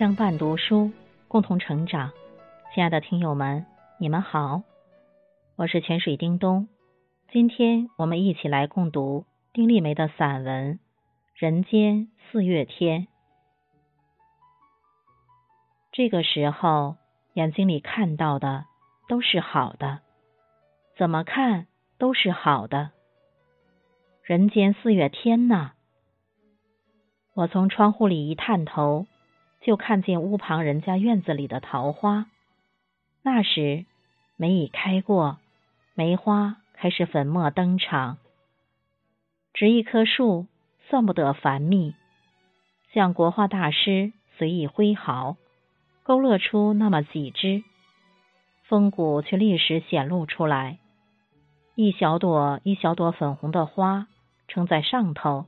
相伴读书，共同成长。亲爱的听友们，你们好，我是泉水叮咚。今天我们一起来共读丁立梅的散文《人间四月天》。这个时候，眼睛里看到的都是好的，怎么看都是好的。人间四月天呐！我从窗户里一探头。就看见屋旁人家院子里的桃花，那时梅已开过，梅花开始粉墨登场。植一棵树，算不得繁密，像国画大师随意挥毫，勾勒出那么几枝，风骨却立时显露出来。一小朵一小朵粉红的花撑在上头，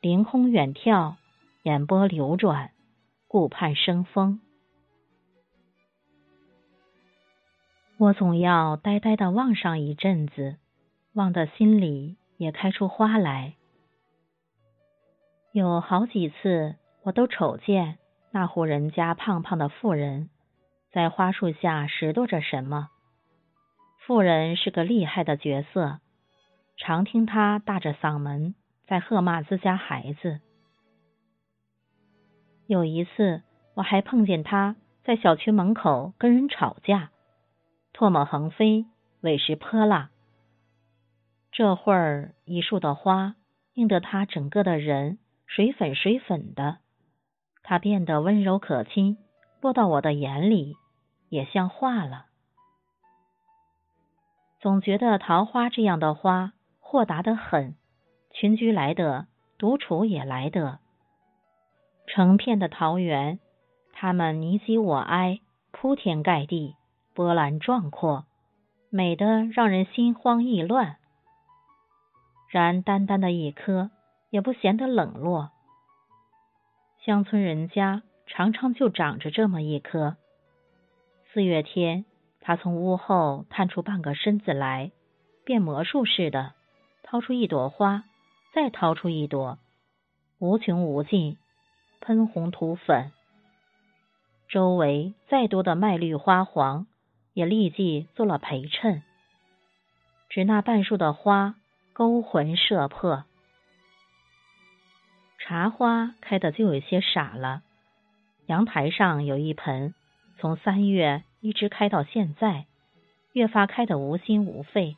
凌空远眺，眼波流转。顾盼生风，我总要呆呆的望上一阵子，望得心里也开出花来。有好几次，我都瞅见那户人家胖胖的妇人在花树下拾掇着什么。妇人是个厉害的角色，常听她大着嗓门在喝骂自家孩子。有一次，我还碰见他在小区门口跟人吵架，唾沫横飞，委实泼辣。这会儿一树的花映得他整个的人水粉水粉的，他变得温柔可亲，落到我的眼里也像画了。总觉得桃花这样的花豁达的很，群居来得，独处也来得。成片的桃源，它们你挤我挨，铺天盖地，波澜壮阔，美得让人心慌意乱。然单单的一棵，也不显得冷落。乡村人家常常就长着这么一棵。四月天，他从屋后探出半个身子来，变魔术似的，掏出一朵花，再掏出一朵，无穷无尽。喷红涂粉，周围再多的麦绿花黄，也立即做了陪衬，只那半树的花勾魂摄魄。茶花开的就有些傻了，阳台上有一盆，从三月一直开到现在，越发开得无心无肺。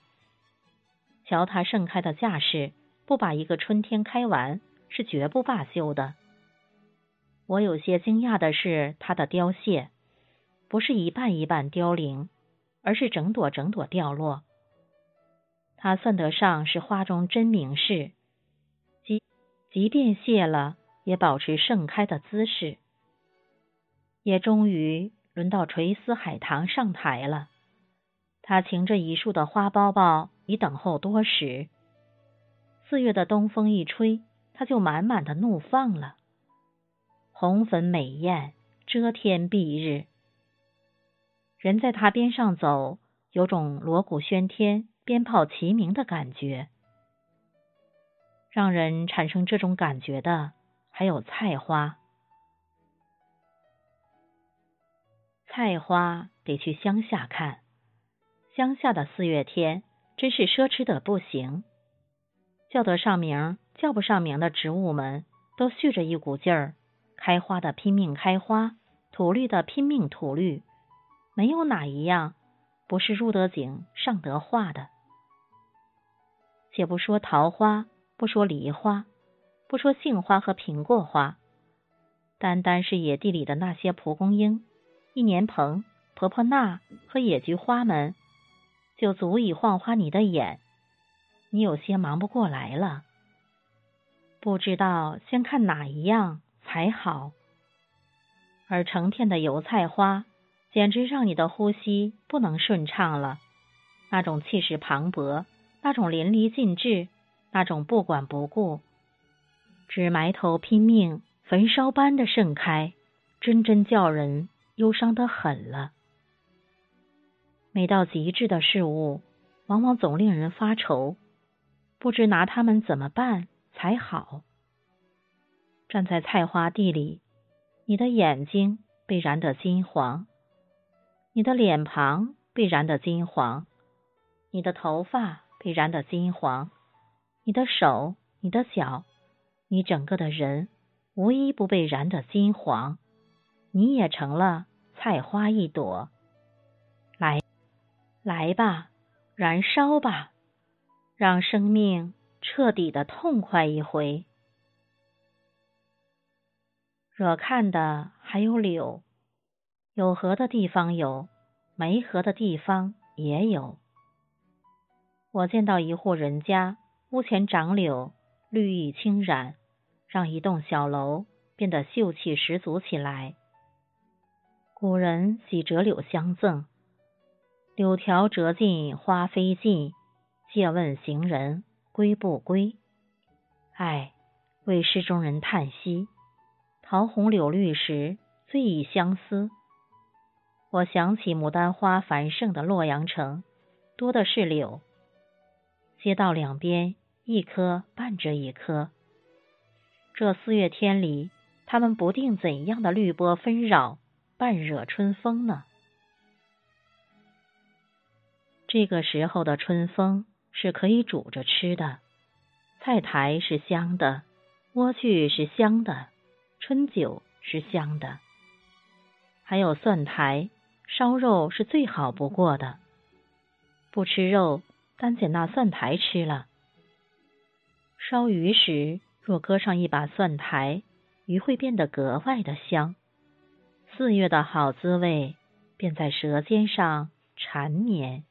瞧它盛开的架势，不把一个春天开完，是绝不罢休的。我有些惊讶的是，它的凋谢不是一半一半凋零，而是整朵整朵掉落。它算得上是花中真名士，即即便谢了，也保持盛开的姿势。也终于轮到垂丝海棠上台了。他擎着一束的花苞苞，已等候多时。四月的东风一吹，它就满满的怒放了。红粉美艳，遮天蔽日。人在他边上走，有种锣鼓喧天、鞭炮齐鸣的感觉。让人产生这种感觉的，还有菜花。菜花得去乡下看，乡下的四月天真是奢侈的不行。叫得上名、叫不上名的植物们，都蓄着一股劲儿。开花的拼命开花，吐绿的拼命吐绿，没有哪一样不是入得景、上得画的。且不说桃花，不说梨花，不说杏花和苹果花，单单是野地里的那些蒲公英、一年蓬、婆婆纳和野菊花们，就足以晃花你的眼。你有些忙不过来了，不知道先看哪一样。还好，而成片的油菜花，简直让你的呼吸不能顺畅了。那种气势磅礴，那种淋漓尽致，那种不管不顾，只埋头拼命，焚烧般的盛开，真真叫人忧伤的很了。美到极致的事物，往往总令人发愁，不知拿它们怎么办才好。站在菜花地里，你的眼睛被燃得金黄，你的脸庞被燃得金黄，你的头发被燃得金黄，你的手、你的脚，你整个的人无一不被燃得金黄，你也成了菜花一朵。来，来吧，燃烧吧，让生命彻底的痛快一回。惹看的还有柳，有河的地方有，没河的地方也有。我见到一户人家屋前长柳，绿意侵染，让一栋小楼变得秀气十足起来。古人喜折柳相赠，柳条折尽花飞尽，借问行人归不归？唉，为诗中人叹息。桃红柳绿时，最忆相思。我想起牡丹花繁盛的洛阳城，多的是柳，街道两边一棵伴着一棵。这四月天里，它们不定怎样的绿波纷扰，半惹春风呢？这个时候的春风是可以煮着吃的，菜苔是香的，莴苣是香的。春酒是香的，还有蒜苔烧肉是最好不过的。不吃肉，单捡那蒜苔吃了。烧鱼时，若搁上一把蒜苔，鱼会变得格外的香。四月的好滋味便在舌尖上缠绵。